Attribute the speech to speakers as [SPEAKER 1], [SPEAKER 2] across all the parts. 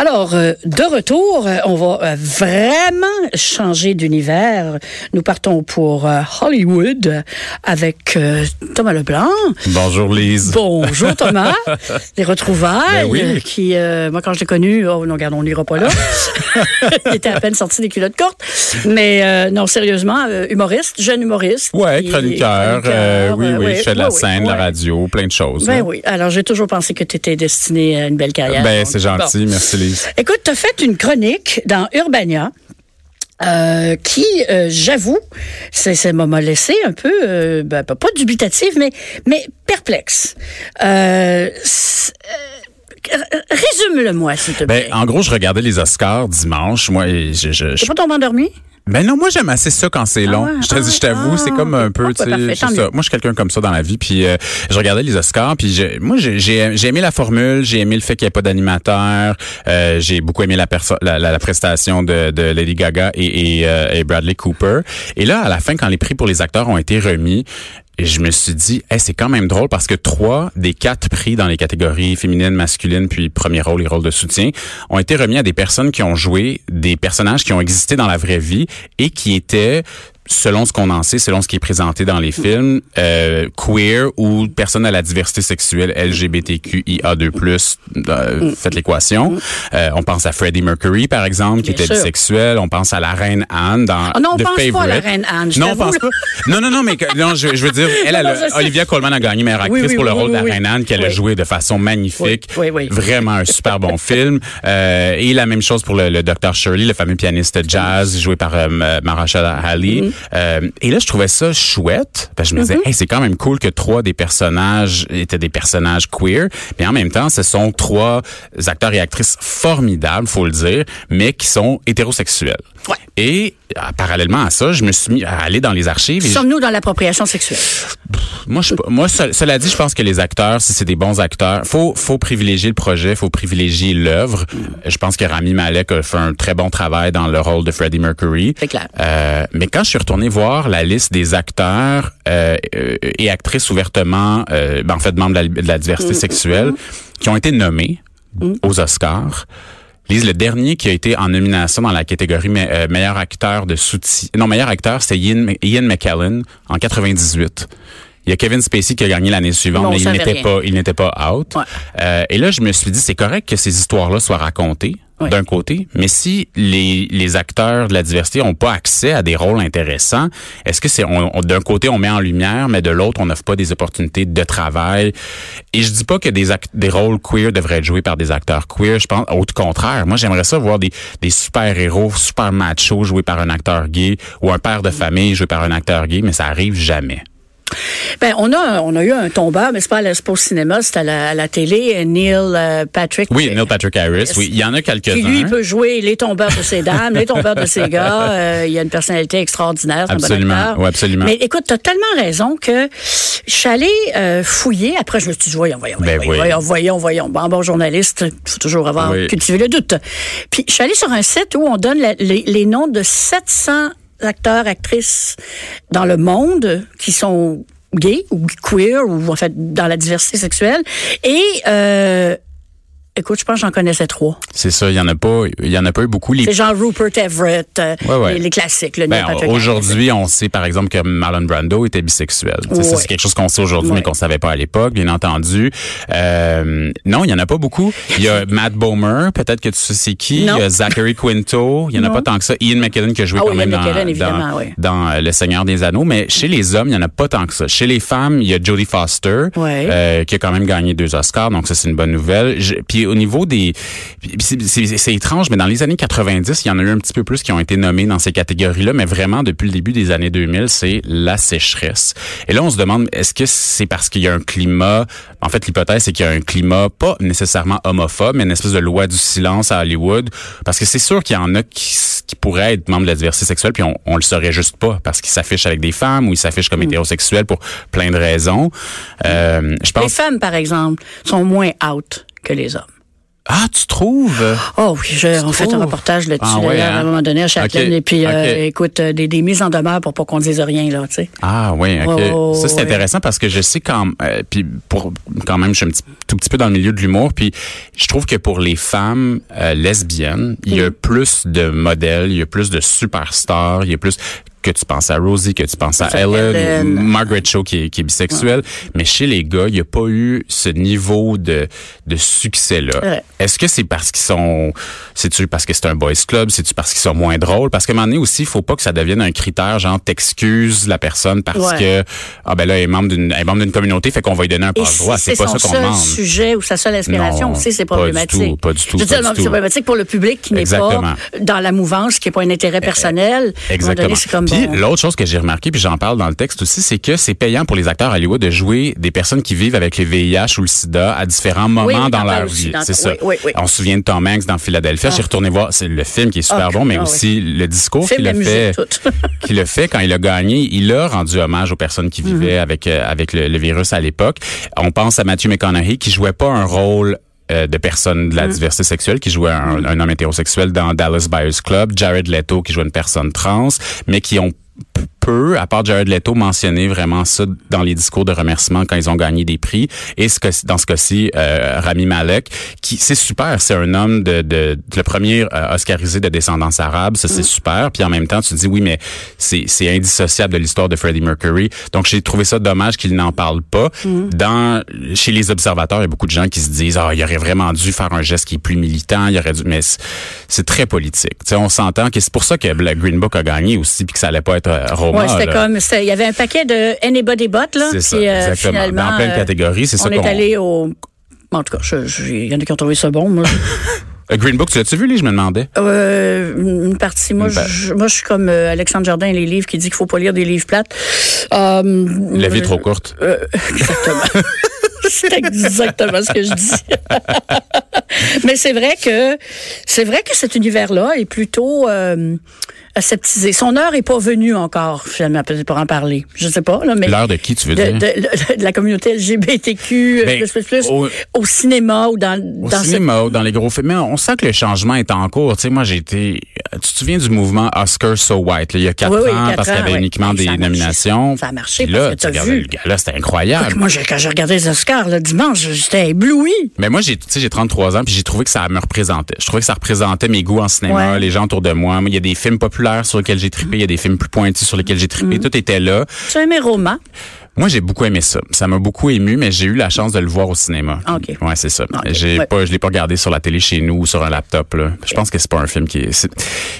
[SPEAKER 1] Alors, euh, de retour, euh, on va euh, vraiment changer d'univers. Nous partons pour Hollywood avec Thomas Leblanc.
[SPEAKER 2] Bonjour Lise.
[SPEAKER 1] Bonjour Thomas. Les retrouvailles
[SPEAKER 2] Ben oui.
[SPEAKER 1] qui, moi quand je l'ai connu, oh non, regarde, on n'ira pas là. Il était à peine sorti des culottes courtes. Mais non, sérieusement, humoriste, jeune humoriste.
[SPEAKER 2] Ouais, chroniqueur. euh, oui, oui, je fais de la scène, de la radio, plein de choses.
[SPEAKER 1] Ben
[SPEAKER 2] là.
[SPEAKER 1] oui. Alors, j'ai toujours pensé que tu étais destiné à une belle carrière.
[SPEAKER 2] Ben, c'est gentil,
[SPEAKER 1] bon.
[SPEAKER 2] merci Lise.
[SPEAKER 1] Écoute, tu as fait une chronique dans Urbania. euh, qui, euh, j'avoue, c'est- ça m'a laissé un peu, euh, ben, pas dubitative, mais, mais perplexe. Résume-le-moi, s'il te
[SPEAKER 2] Ben,
[SPEAKER 1] plaît.
[SPEAKER 2] en gros, je regardais les Oscars dimanche. Moi, je, je, je-
[SPEAKER 1] T'es pas tombé endormi?
[SPEAKER 2] Ben non, moi j'aime assez ça quand c'est long.
[SPEAKER 1] ouais?
[SPEAKER 2] je te je
[SPEAKER 1] Ah,
[SPEAKER 2] t'avoue, c'est comme un peu,
[SPEAKER 1] ah,
[SPEAKER 2] tu sais, ça. Moi, je suis quelqu'un comme ça dans la vie. Puis euh, je regardais les Oscars, puis j'ai- moi j'ai j'ai j'ai aimé la formule, j'ai aimé le fait qu'il n'y ait pas d'animateur. Euh, j'ai beaucoup aimé la, perso- la, la, la prestation de, de Lady Gaga et, et, euh, et Bradley Cooper. Et là, à la fin, quand les prix pour les acteurs ont été remis. Je me suis dit, hey, c'est quand même drôle parce que trois des quatre prix dans les catégories féminines, masculines, puis premier rôle et rôle de soutien ont été remis à des personnes qui ont joué des personnages qui ont existé dans la vraie vie et qui étaient selon ce qu'on en sait, selon ce qui est présenté dans les films, euh, queer ou personne à la diversité sexuelle LGBTQIA2+, euh, faites l'équation. Euh, on pense à Freddie Mercury, par exemple, qui
[SPEAKER 1] Bien
[SPEAKER 2] était
[SPEAKER 1] sûr.
[SPEAKER 2] bisexuel. On pense à la reine Anne dans
[SPEAKER 1] Ah non, on
[SPEAKER 2] The
[SPEAKER 1] pense pas à la reine Anne, je
[SPEAKER 2] Non, on pense pas. Non, non, non, mais que- non, je, je veux dire, elle, a-. Olivia Colman a gagné meilleure actrice
[SPEAKER 1] oui,
[SPEAKER 2] pour le
[SPEAKER 1] oui,
[SPEAKER 2] rôle de la reine Anne, qu'elle a joué de façon magnifique.
[SPEAKER 1] Oui, oui, oui.
[SPEAKER 2] Vraiment un super bon film. Euh, et la même chose pour le, le Dr. Shirley, le fameux pianiste jazz joué par euh, Mahershala Ali.
[SPEAKER 1] Mm-hmm.
[SPEAKER 2] Euh, et là, je trouvais ça chouette. Parce que je me disais, hey, c'est quand même cool que trois des personnages étaient des personnages queer. Mais en même temps, ce sont trois acteurs et actrices formidables, faut le dire, mais qui sont hétérosexuels.
[SPEAKER 1] Ouais.
[SPEAKER 2] Et euh, parallèlement à ça, je me suis mis à aller dans les archives.
[SPEAKER 1] Sommes-nous dans l'appropriation sexuelle?
[SPEAKER 2] moi, je, moi, ce- cela dit, je pense que les acteurs, si c'est des bons acteurs, faut, faut privilégier le projet, faut privilégier l'œuvre. Je pense que Rami Malek a fait un très bon travail dans le rôle de Freddie Mercury.
[SPEAKER 1] C'est clair.
[SPEAKER 2] Euh, mais quand je suis retourné voir la liste des acteurs euh, et actrices ouvertement, euh, ben, en fait, membres de la, de la diversité sexuelle, qui ont été nommés aux Oscars. Lise, le dernier qui a été en nomination dans la catégorie me- euh, meilleur acteur de soutien, non meilleur acteur, c'était Ian, Ian McKellen en 98. Il y a Kevin Spacey qui a gagné l'année suivante, mais il n'était pas, il n'était pas out.
[SPEAKER 1] Ouais.
[SPEAKER 2] Euh, et là, je me suis dit, c'est correct que ces histoires-là soient racontées. D'un côté, mais si les, les acteurs de la diversité ont pas accès à des rôles intéressants, est-ce que c'est on, on- d'un côté on met en lumière, mais de l'autre on n'offre pas des opportunités de travail? Et je dis pas que des act- des rôles queer devraient être joués par des acteurs queer. Je pense au contraire. Moi j'aimerais ça voir des des super héros, super machos joués par un acteur gay ou un père de famille joué par un acteur gay, mais ça arrive jamais.
[SPEAKER 1] Ben, on a, on a eu un tombeur, mais c'est pas, à au cinéma, c'est à la, à la télé, Neil euh, Patrick.
[SPEAKER 2] Oui, Neil Patrick Harris. Oui, il y en a quelques-uns.
[SPEAKER 1] Qui, lui, peut jouer les tombeurs de ces dames, les tombeurs de ces gars. Euh, il a une personnalité extraordinaire.
[SPEAKER 2] Absolument. Oui, absolument.
[SPEAKER 1] Mais écoute, tu as tellement raison que je suis allée euh, fouiller. Après, je me suis dit, voyons, voyons,
[SPEAKER 2] Ben
[SPEAKER 1] voyons,
[SPEAKER 2] oui.
[SPEAKER 1] voyons, voyons, voyons. Bon, bon journaliste, il faut toujours avoir
[SPEAKER 2] Oui.
[SPEAKER 1] cultivé le doute. Puis, je suis allée sur un site où on donne la- les, les noms de 700 acteurs, actrices dans le monde qui sont gays ou queer ou en fait dans la diversité sexuelle. Et euh, écoute, je pense que j'en connaissais trois.
[SPEAKER 2] C'est ça, il y en a pas, il y en a pas eu beaucoup. Les
[SPEAKER 1] C'est genre Rupert Everett, euh,
[SPEAKER 2] Ouais, ouais.
[SPEAKER 1] Les, les classiques. Le
[SPEAKER 2] Ben, aujourd'hui, on sait par exemple que Marlon Brando était bisexuel. Ça, c'est quelque chose qu'on sait aujourd'hui, mais qu'on savait pas à l'époque, bien entendu. Euh, non, il y en a pas beaucoup. Il y a Matt Bomer, peut-être que tu sais c'est qui.
[SPEAKER 1] Non.
[SPEAKER 2] Il y a Zachary Quinto. Il y en a
[SPEAKER 1] Non.
[SPEAKER 2] pas tant que ça. Ian McKellen qui a joué
[SPEAKER 1] Ah
[SPEAKER 2] quand
[SPEAKER 1] oui,
[SPEAKER 2] même dans, dans, dans, euh, Le Seigneur des Anneaux. Mais chez les hommes, il y en a pas tant que ça. Chez les femmes, il y a Jodie Foster, euh, qui a quand même gagné deux Oscars. Donc ça, c'est une bonne nouvelle. Je- puis au niveau des... c'est- étrange, mais dans les années 90, il y en a eu un petit peu plus qui ont été nommés dans ces catégories-là, mais vraiment, depuis le début des années 2000, c'est la sécheresse. Et là, on se demande, est-ce que c'est parce qu'il y a un climat... En fait, l'hypothèse, c'est qu'il y a un climat pas nécessairement homophobe, mais une espèce de loi du silence à Hollywood. Parce que c'est sûr qu'il y en a qui, qui pourraient être membres de la diversité sexuelle, puis on, on le saurait juste pas, parce qu'ils s'affichent avec des femmes ou ils s'affichent comme hétérosexuels pour plein de raisons. Euh, je
[SPEAKER 1] Les
[SPEAKER 2] pense...
[SPEAKER 1] femmes, par exemple, sont moins out que les hommes.
[SPEAKER 2] Ah, tu trouves?
[SPEAKER 1] Oh oui, on fait un reportage là-dessus
[SPEAKER 2] Ah ouais, hein?
[SPEAKER 1] à un moment donné à Châtelaine.
[SPEAKER 2] Ok,
[SPEAKER 1] Et puis, euh, écoute, euh, des, des mises en demeure pour pas qu'on dise rien, là, tu sais.
[SPEAKER 2] Ah oui, ok.
[SPEAKER 1] Oh,
[SPEAKER 2] ça c'est intéressant parce que je sais quand euh, puis pour quand même je suis un petit, tout petit peu dans le milieu de l'humour puis je trouve que pour les femmes euh, lesbiennes, il y a plus de modèles, il y a plus de superstars, il y a plus que tu penses à Rosie, que tu penses à Ellen, Margaret Cho qui est, qui est bisexuelle, mais chez les gars, il n'y a pas eu ce niveau de, de succès-là.
[SPEAKER 1] Ouais.
[SPEAKER 2] Est-ce que c'est parce qu'ils sont, c'est-tu parce que c'est un boys club, c'est-tu parce qu'ils sont moins drôles? Parce qu'à un moment donné aussi, il faut pas que ça devienne un critère, genre, t'excuses la personne parce
[SPEAKER 1] Ouais.
[SPEAKER 2] que, ah ben là, elle est membre d'une, elle est membre d'une communauté, fait qu'on va lui donner un passe-droit.
[SPEAKER 1] si
[SPEAKER 2] C'est
[SPEAKER 1] c'est
[SPEAKER 2] pas ça qu'on
[SPEAKER 1] seul
[SPEAKER 2] demande.
[SPEAKER 1] sujet ou sa seule inspiration aussi, c'est
[SPEAKER 2] pas du
[SPEAKER 1] problématique.
[SPEAKER 2] tout, pas du tout,
[SPEAKER 1] Je veux
[SPEAKER 2] pas
[SPEAKER 1] dire,
[SPEAKER 2] du tout.
[SPEAKER 1] c'est problématique pour le public qui n'est pas dans la mouvance, qui n'est pas un intérêt personnel. Un moment
[SPEAKER 2] Exactement.
[SPEAKER 1] donné, c'est comme
[SPEAKER 2] Puis l'autre chose que j'ai remarqué, puis j'en parle dans le texte aussi, c'est que c'est payant pour les acteurs à Hollywood de jouer des personnes qui vivent avec le VIH ou le SIDA à différents moments
[SPEAKER 1] Oui, oui,
[SPEAKER 2] dans leur vie. C'est ça.
[SPEAKER 1] oui.
[SPEAKER 2] On se souvient de Tom Hanks dans Philadelphia. J'ai retourné voir c'est le film qui est super
[SPEAKER 1] Ah,
[SPEAKER 2] bon, mais
[SPEAKER 1] ah,
[SPEAKER 2] aussi le discours qu'il a fait. fait quand il a gagné, il a rendu hommage aux personnes qui vivaient
[SPEAKER 1] Mhm.
[SPEAKER 2] avec euh, avec le, le virus à l'époque. On pense à Matthew McConaughey qui jouait pas un rôle euh, de personne de la
[SPEAKER 1] Mhm.
[SPEAKER 2] diversité sexuelle, qui jouait un, un homme hétérosexuel dans Dallas Buyers Club, Jared Leto qui jouait une personne trans, mais qui ont peu, à part Jared Leto, mentionné vraiment ça dans les discours de remerciement quand ils ont gagné des prix. Et ce que, dans ce cas-ci, euh, Rami Malek, qui c'est super, c'est un homme de, de, le premier euh, oscarisé de descendance arabe, ça c'est super. Puis en même temps, tu te dis oui, mais c'est c'est indissociable de l'histoire de Freddie Mercury. Donc j'ai trouvé ça dommage qu'il n'en parle pas. Dans chez les observateurs, il y a beaucoup de gens qui se disent ah, il aurait vraiment dû faire un geste qui est plus militant, il aurait dû, mais c'est- très politique. Tu sais, on s'entend que c'est pour ça que le Green Book a gagné aussi, puis que ça allait pas être euh, Roma.
[SPEAKER 1] Ouais, c'était
[SPEAKER 2] là.
[SPEAKER 1] comme, c'était- il y avait un paquet de Anybody But, là.
[SPEAKER 2] C'est ça,
[SPEAKER 1] euh,
[SPEAKER 2] exactement.
[SPEAKER 1] finalement,
[SPEAKER 2] Dans plein de
[SPEAKER 1] euh,
[SPEAKER 2] catégories, c'est ça
[SPEAKER 1] On est
[SPEAKER 2] qu'on-
[SPEAKER 1] allé au. En tout cas, il y en a qui ont trouvé ça bon. Moi,
[SPEAKER 2] Euh, Green Book, tu l'as-tu vu, lui, je me demandais?
[SPEAKER 1] Euh, une partie. Moi,
[SPEAKER 2] Ben.
[SPEAKER 1] je, moi, je suis comme euh, Alexandre Jardin et les livres qui dit qu'il faut pas lire des livres plates. Euh,
[SPEAKER 2] La vie est trop courte.
[SPEAKER 1] Exactement. c'est exactement ce que je dis. Mais c'est vrai que c'est vrai que cet univers-là est plutôt euh, aseptisé. Son heure est pas venue encore, finalement, pour en parler. Je sais pas, là, mais.
[SPEAKER 2] L'heure de qui, tu veux
[SPEAKER 1] de,
[SPEAKER 2] dire?
[SPEAKER 1] de- de la communauté LGBTQ,
[SPEAKER 2] Ben,
[SPEAKER 1] plus, plus, plus,
[SPEAKER 2] au-
[SPEAKER 1] au, cinéma ou dans,
[SPEAKER 2] Au
[SPEAKER 1] dans ce-
[SPEAKER 2] cinéma ou dans les gros films, mais on sent que le changement est en cours. Tu sais, moi, j'ai été... Tu te souviens du mouvement Oscar So White, là, il y a quatre
[SPEAKER 1] Oui, oui,
[SPEAKER 2] ans,
[SPEAKER 1] quatre
[SPEAKER 2] parce qu'il y avait uniquement des
[SPEAKER 1] marché,
[SPEAKER 2] nominations.
[SPEAKER 1] ça. A marché
[SPEAKER 2] Puis
[SPEAKER 1] parce
[SPEAKER 2] là,
[SPEAKER 1] que
[SPEAKER 2] tu
[SPEAKER 1] t'as
[SPEAKER 2] regardais
[SPEAKER 1] vu.
[SPEAKER 2] le gars-là, c'était incroyable.
[SPEAKER 1] Moi, quand j'ai regardé les Oscars le dimanche, j'étais ébloui.
[SPEAKER 2] Mais moi, j'ai, tu sais, j'ai 33 ans, puis j'ai trouvé que ça me représentait. Je trouvais que ça représentait mes goûts en cinéma,
[SPEAKER 1] Ouais.
[SPEAKER 2] les gens autour de moi. Moi, Il y a des films populaires sur lesquels j'ai trippé, il y a des films plus pointus sur lesquels j'ai trippé. Tout était là.
[SPEAKER 1] Tu as aimé Roma?
[SPEAKER 2] Moi, j'ai beaucoup aimé ça. Ça m'a beaucoup ému, mais j'ai eu la chance de le voir au cinéma.
[SPEAKER 1] OK.
[SPEAKER 2] Ouais, c'est ça.
[SPEAKER 1] OK.
[SPEAKER 2] J'ai
[SPEAKER 1] Ouais.
[SPEAKER 2] pas, je l'ai pas regardé sur la télé chez nous ou sur un laptop. Là. Je pense que c'est pas un film qui est. c'est-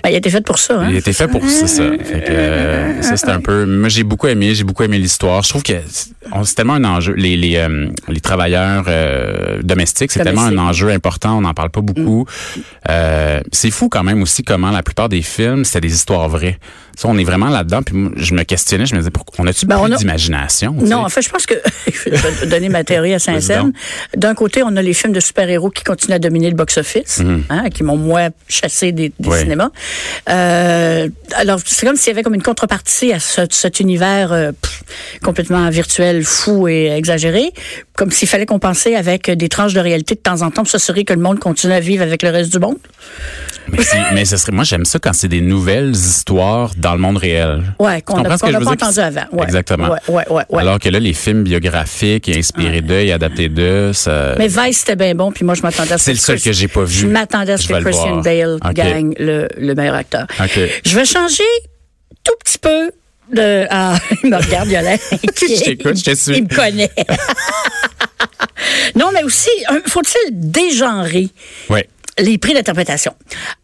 [SPEAKER 1] Ben, il a été fait pour ça. Hein?
[SPEAKER 2] Il a été fait pour ça, ça. Fait que, euh, ça, c'est un peu. Moi, j'ai beaucoup aimé. J'ai beaucoup aimé l'histoire. Je trouve que c'est c'est tellement un enjeu. Les les, euh, les travailleurs euh, domestiques, c'est tellement un enjeu important. On n'en parle pas beaucoup. Euh, c'est fou quand même aussi comment la plupart des films, c'était des histoires vraies. Ça, on est vraiment là-dedans. Puis moi, je me questionnais. Je me disais, pourquoi on a-tu
[SPEAKER 1] Ben,
[SPEAKER 2] plus
[SPEAKER 1] a-
[SPEAKER 2] d'imagination sais?
[SPEAKER 1] Non, en fait, je pense que je vais donner ma théorie à Saint-Saëns. D'un côté, on a les films de super-héros qui continuent à dominer le box-office, hein, qui m'ont moins chassé des,
[SPEAKER 2] Mhm.
[SPEAKER 1] Cinémas. Euh, alors, c'est comme s'il y avait comme une contrepartie à ce- cet univers euh, pff, complètement virtuel, fou et exagéré, comme s'il fallait compenser avec des tranches de réalité de temps en temps pour s'assurer que le monde continue à vivre avec le reste du monde.
[SPEAKER 2] Mais, mais ce serait, moi, j'aime ça quand c'est des nouvelles histoires dans le monde réel.
[SPEAKER 1] Ouais, qu'on n'a
[SPEAKER 2] veux
[SPEAKER 1] pas entendu avant. Ouais.
[SPEAKER 2] Exactement.
[SPEAKER 1] Ouais, ouais.
[SPEAKER 2] Alors que là, les films biographiques inspirés d'eux et adaptés d'eux, ça.
[SPEAKER 1] Mais Vice, c'était bien bon, puis moi, je m'attendais à ce
[SPEAKER 2] C'est le seul que j'ai pas vu.
[SPEAKER 1] Je m'attendais à ce
[SPEAKER 2] Je
[SPEAKER 1] que Christian. Bale gagne le, le meilleur acteur. Je vais changer tout petit peu de... Ah, il me regarde, inquiet.
[SPEAKER 2] Je t'écoute, je te suis.
[SPEAKER 1] Il me connaît. non, mais aussi, faut-il dégenrer
[SPEAKER 2] Ouais.
[SPEAKER 1] Les prix d'interprétation.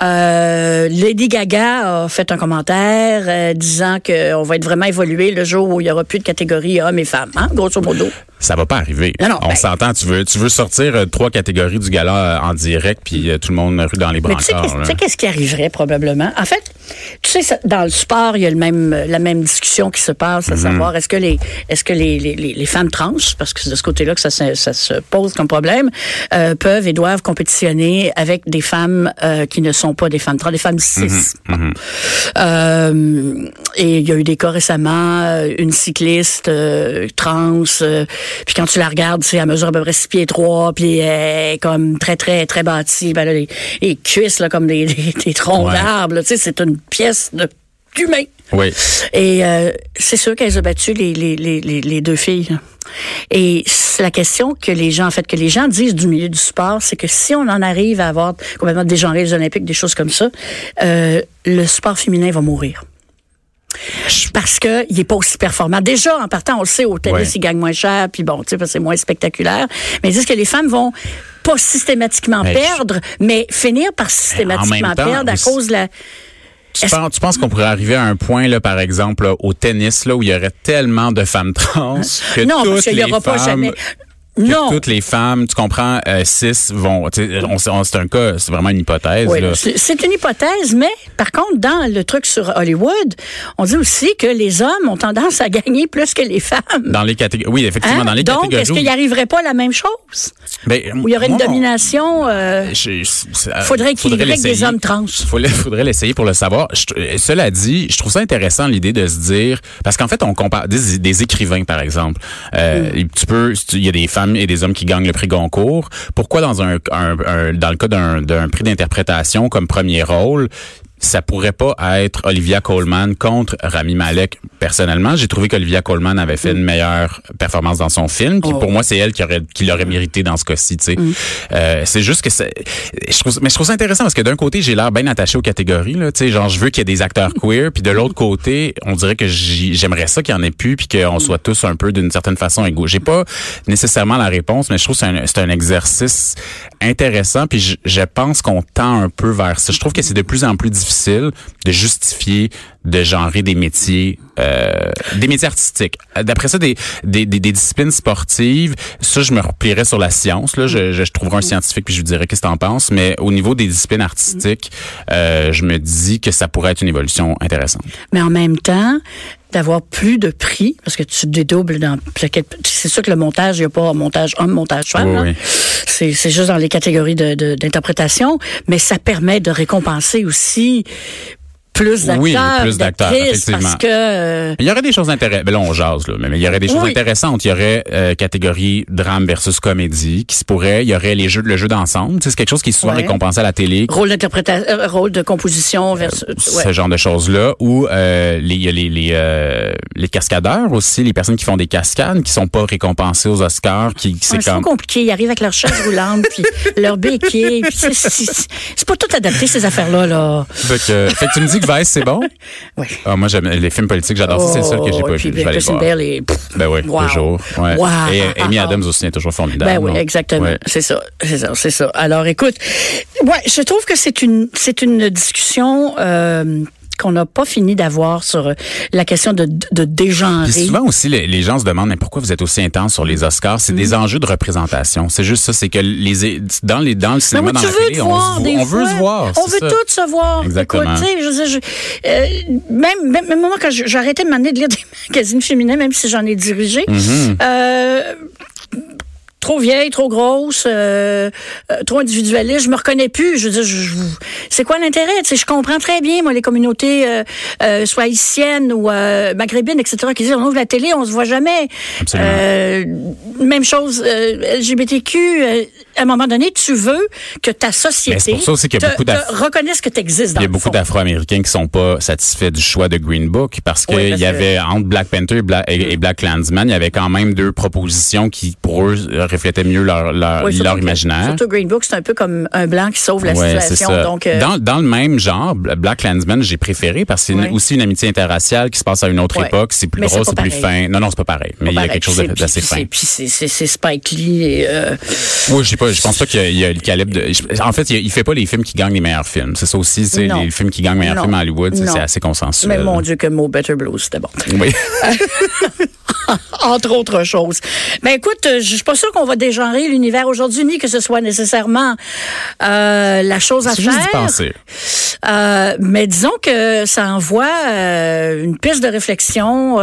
[SPEAKER 1] Euh, Lady Gaga a fait un commentaire euh, disant qu'on va être vraiment évolué le jour où il n'y aura plus de catégorie hommes et femmes, hein, grosso modo.
[SPEAKER 2] ça va pas arriver.
[SPEAKER 1] Non, non,
[SPEAKER 2] On
[SPEAKER 1] ben-
[SPEAKER 2] s'entend, tu veux, tu veux sortir euh, trois catégories du gala en direct, puis tout le monde rue dans les
[SPEAKER 1] Mais tu sais,
[SPEAKER 2] brancards.
[SPEAKER 1] tu sais qu'est-ce qui arriverait probablement? En fait, tu sais, ça- dans le sport, il y a le même, la même discussion qui se passe,
[SPEAKER 2] Mhm.
[SPEAKER 1] à savoir est-ce que les, est-ce que les, les, les, femmes trans, parce que c'est de ce côté-là que ça, se- ça se pose comme problème, euh, peuvent et doivent compétitionner avec des femmes euh, qui ne sont pas des femmes trans, des femmes cis.
[SPEAKER 2] Mhm,
[SPEAKER 1] Euh, et il y a eu des cas récemment, euh, une cycliste euh, trans, euh, puis quand tu la regardes, c'est à mesure à peu près 6 pieds 3, puis elle est comme très, très, très bâtie. Ben là, les, les cuisses, là, comme des, des, des troncs
[SPEAKER 2] Ouais.
[SPEAKER 1] d'arbres, tu sais, c'est une pièce de d'humain.
[SPEAKER 2] Oui.
[SPEAKER 1] Et euh, c'est sûr qu'elles ont battu les, les, les, deux filles. Et c'est la question que les gens, en fait, que les gens disent du milieu du sport, c'est que si on en arrive à avoir complètement dégenré les Olympiques, des choses comme ça, euh, le sport féminin va mourir. Parce que il est pas aussi performant. Déjà, en partant, on le sait, au tennis,
[SPEAKER 2] Ouais.
[SPEAKER 1] il gagne moins cher, puis bon, tu sais, parce que c'est moins spectaculaire. Mais ils disent que les femmes vont pas systématiquement
[SPEAKER 2] Mais je-
[SPEAKER 1] perdre, mais finir par systématiquement
[SPEAKER 2] temps,
[SPEAKER 1] perdre à cause de la...
[SPEAKER 2] Tu penses, tu penses qu'on pourrait arriver à un point, là, par exemple, là, au tennis, là, où il y aurait tellement de femmes trans que
[SPEAKER 1] non,
[SPEAKER 2] toutes
[SPEAKER 1] parce qu'il y
[SPEAKER 2] les
[SPEAKER 1] aura pas
[SPEAKER 2] femmes-
[SPEAKER 1] jamais...
[SPEAKER 2] que
[SPEAKER 1] Non.
[SPEAKER 2] toutes les femmes, tu comprends, euh, cis vont, on, on- c'est un cas, c'est vraiment une hypothèse.
[SPEAKER 1] Oui,
[SPEAKER 2] là.
[SPEAKER 1] c'est une hypothèse, mais par contre, dans le truc sur Hollywood, on dit aussi que les hommes ont tendance à gagner plus que les femmes.
[SPEAKER 2] Dans les catégories, oui, effectivement,
[SPEAKER 1] Hein?
[SPEAKER 2] dans les
[SPEAKER 1] Donc,
[SPEAKER 2] catégories.
[SPEAKER 1] est-ce qu'il n'y arriverait pas la même chose?
[SPEAKER 2] Ben,
[SPEAKER 1] Où il y aurait une domination? euh,
[SPEAKER 2] je- euh,
[SPEAKER 1] faudrait équilibrer avec des
[SPEAKER 2] l'essayer.
[SPEAKER 1] hommes trans.
[SPEAKER 2] Faudrait, faudrait l'essayer pour le savoir. Je- cela dit, je trouve ça intéressant l'idée de se dire parce qu'en fait on compare des, des écrivains par exemple. Euh,
[SPEAKER 1] Mm.
[SPEAKER 2] Tu peux, il y a des femmes et des hommes qui gagnent le prix Goncourt. Pourquoi dans un, un- un- dans le cas d'un d'un prix d'interprétation comme premier rôle ça pourrait pas être Olivia Colman contre Rami Malek. Personnellement, j'ai trouvé qu'Olivia Colman avait fait une meilleure performance dans son film. Puis
[SPEAKER 1] Mm. Oh.
[SPEAKER 2] pour moi, c'est elle qui aurait qui l'aurait mérité dans ce cas-ci. sais. Euh, c'est juste que je trouve, mais je trouve ça intéressant parce que d'un côté, j'ai l'air bien attaché aux catégories. Là, tu sais, genre je veux qu'il y ait des acteurs queer. Puis de l'autre côté, on dirait que j'aimerais ça qu'il y en ait plus, puis qu'on soit tous un peu d'une certaine façon égaux. J'ai pas nécessairement la réponse, mais je trouve que c'est un, un exercice intéressant. Puis je, je pense qu'on tend un peu vers ça. Je trouve que c'est de plus en plus difficile de justifier de genrer des métiers, euh, des métiers artistiques. D'après ça, des, des, des, des disciplines sportives, ça, je me replierais sur la science. Là, je, je, je trouverais un scientifique puis je lui dirais qu'est-ce que t'en penses. Mais au niveau des disciplines artistiques, euh, je me dis que ça pourrait être une évolution intéressante.
[SPEAKER 1] Mais en même temps, d'avoir plus de prix, parce que tu dédoubles dans... C'est sûr que le montage, il n'y a pas montage homme, montage femme.
[SPEAKER 2] Oui,
[SPEAKER 1] là.
[SPEAKER 2] oui.
[SPEAKER 1] C'est c'est juste dans les catégories de- de- d'interprétation, mais ça permet de récompenser aussi plus d'acteurs,
[SPEAKER 2] Oui, plus d'acteurs,
[SPEAKER 1] d'actrices, parce
[SPEAKER 2] effectivement.
[SPEAKER 1] que... euh,
[SPEAKER 2] Il y aurait des choses intéressantes. Ben là, on jase, là. Mais, il y aurait des choses
[SPEAKER 1] Oui.
[SPEAKER 2] intéressantes. Il y aurait euh, catégorie drame versus comédie qui se pourrait. Il y aurait les jeux, le jeu d'ensemble. C'est quelque chose qui est souvent
[SPEAKER 1] Ouais.
[SPEAKER 2] récompensé à la télé.
[SPEAKER 1] Rôle d'interprétation, euh, rôle de composition versus... ouais.
[SPEAKER 2] ce genre de choses-là, ou euh, les, il y a les, les, euh, les cascadeurs aussi, les personnes qui font des cascades, qui sont pas récompensées aux Oscars, qui, qui c'est comme...
[SPEAKER 1] compliqué. Ils arrivent avec leur chaise roulante, puis leur béquille. c'est- pas tout adapté, ces affaires-là. Là.
[SPEAKER 2] Que, fait que tu me dis que Vice, c'est bon?
[SPEAKER 1] Oui.
[SPEAKER 2] Ah, moi, j'aime les films politiques, j'adore ça. C'est le seul que j'ai
[SPEAKER 1] Oh,
[SPEAKER 2] pas vu. Je vais aller voir.
[SPEAKER 1] Bell pff,
[SPEAKER 2] Ben oui,
[SPEAKER 1] wow.
[SPEAKER 2] toujours. Ouais.
[SPEAKER 1] Wow.
[SPEAKER 2] Et Amy Adams aussi est toujours formidable.
[SPEAKER 1] Ben oui,
[SPEAKER 2] non?
[SPEAKER 1] exactement.
[SPEAKER 2] Ouais.
[SPEAKER 1] C'est ça, c'est ça, c'est ça. Alors, écoute, ouais, je trouve que c'est une, c'est une discussion euh, qu'on n'a pas fini d'avoir sur euh, la question de, de dégenrer.
[SPEAKER 2] Puis souvent aussi, les, les gens se demandent mais pourquoi vous êtes aussi intense sur les Oscars? C'est
[SPEAKER 1] Mm.
[SPEAKER 2] des enjeux de représentation. C'est juste ça, c'est que les dans les dans le cinéma, dans la télé, on,
[SPEAKER 1] voir,
[SPEAKER 2] se on veut se voir.
[SPEAKER 1] On veut tous se voir.
[SPEAKER 2] Exactement.
[SPEAKER 1] Écoute, je, je- euh, même, même, même moi, quand arrêté de m'amener de lire des magazines féminins, même si j'en ai dirigé,
[SPEAKER 2] Mm-hmm.
[SPEAKER 1] euh, trop vieille, trop grosse, euh, euh, trop individualiste, je me reconnais plus. Je veux dire, je- je- c'est quoi l'intérêt? Je comprends très bien moi les communautés, euh, euh, soit haïtiennes ou maghrébines, etc., qui disent on ouvre la télé, on se voit jamais. Même chose LGBTQ. à un moment donné, tu veux que ta société
[SPEAKER 2] pour ça aussi qu'il y a
[SPEAKER 1] te-
[SPEAKER 2] beaucoup d'Af-
[SPEAKER 1] te reconnaisse que tu existes.
[SPEAKER 2] Il y a beaucoup d'Afro-Américains qui sont pas satisfaits du choix de Green Book parce qu'il
[SPEAKER 1] Oui,
[SPEAKER 2] y
[SPEAKER 1] que-
[SPEAKER 2] avait entre Black Panther et Black, et- et Black Klansman, il y avait quand même deux propositions qui pour eux reflétaient mieux leur leur, leur imaginaire.
[SPEAKER 1] Surtout Green Book, c'est un peu comme un blanc qui sauve la
[SPEAKER 2] Ouais,
[SPEAKER 1] situation. Donc, euh,
[SPEAKER 2] dans, dans le même genre, Black Klansman, j'ai préféré parce que c'est
[SPEAKER 1] Ouais.
[SPEAKER 2] aussi une amitié interraciale qui se passe à une autre
[SPEAKER 1] Ouais.
[SPEAKER 2] époque. C'est plus
[SPEAKER 1] Mais c'est
[SPEAKER 2] drôle, c'est plus fin. Non, non, c'est pas pareil. Mais il y a
[SPEAKER 1] pareil.
[SPEAKER 2] quelque chose d'assez fin.
[SPEAKER 1] Puis c'est- Spike Lee et euh,
[SPEAKER 2] Oui, je sais pas. Je pense pas qu'il y a, le calibre de. En fait, il, fait pas les films qui gagnent les meilleurs films. C'est ça aussi. C'est les films qui gagnent les meilleurs
[SPEAKER 1] Non.
[SPEAKER 2] films à Hollywood. C'est assez consensuel.
[SPEAKER 1] mais mon Dieu que Mo Better Blues, c'était bon.
[SPEAKER 2] Oui.
[SPEAKER 1] Entre autres choses. Mais écoute, euh, je suis pas sûre qu'on va dégenrer l'univers aujourd'hui, ni que ce soit nécessairement euh, la chose à faire.
[SPEAKER 2] penser.
[SPEAKER 1] Euh, mais disons que ça envoie euh, une piste de réflexion.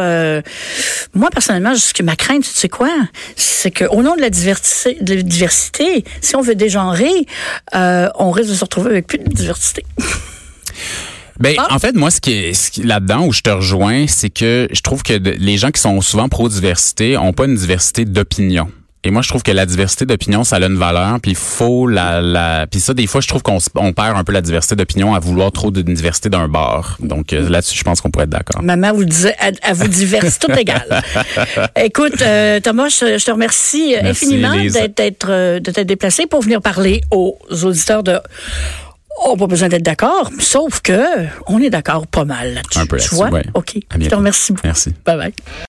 [SPEAKER 1] moi, personnellement, ce que ma crainte, tu sais quoi? C'est qu'au nom de la diversité, de la diversité, si on veut dégenrer, on risque de se retrouver avec plus de diversité.
[SPEAKER 2] Ben,
[SPEAKER 1] Ah.
[SPEAKER 2] en fait, moi, ce qui est, là-dedans où je te rejoins, c'est que je trouve que de- les gens qui sont souvent pro-diversité ont pas une diversité d'opinion. Et moi, je trouve que la diversité d'opinion, ça a une valeur, puis il faut la, la, puis ça, des fois, je trouve qu'on on perd un peu la diversité d'opinion à vouloir trop d'une diversité d'un bar. Donc euh, là-dessus, je pense qu'on pourrait être d'accord.
[SPEAKER 1] Maman vous disait, elle vous diverse tout égal. Écoute, euh, Thomas, je, je te remercie
[SPEAKER 2] Merci,
[SPEAKER 1] infiniment d'être, euh, de t'être déplacé pour venir parler aux auditeurs de. Oh, pas besoin d'être d'accord, sauf que on est d'accord pas mal là-dessus.
[SPEAKER 2] Un peu
[SPEAKER 1] Tu vois?
[SPEAKER 2] ouais.
[SPEAKER 1] OK. Je te remercie beaucoup.
[SPEAKER 2] Merci.
[SPEAKER 1] Bye bye.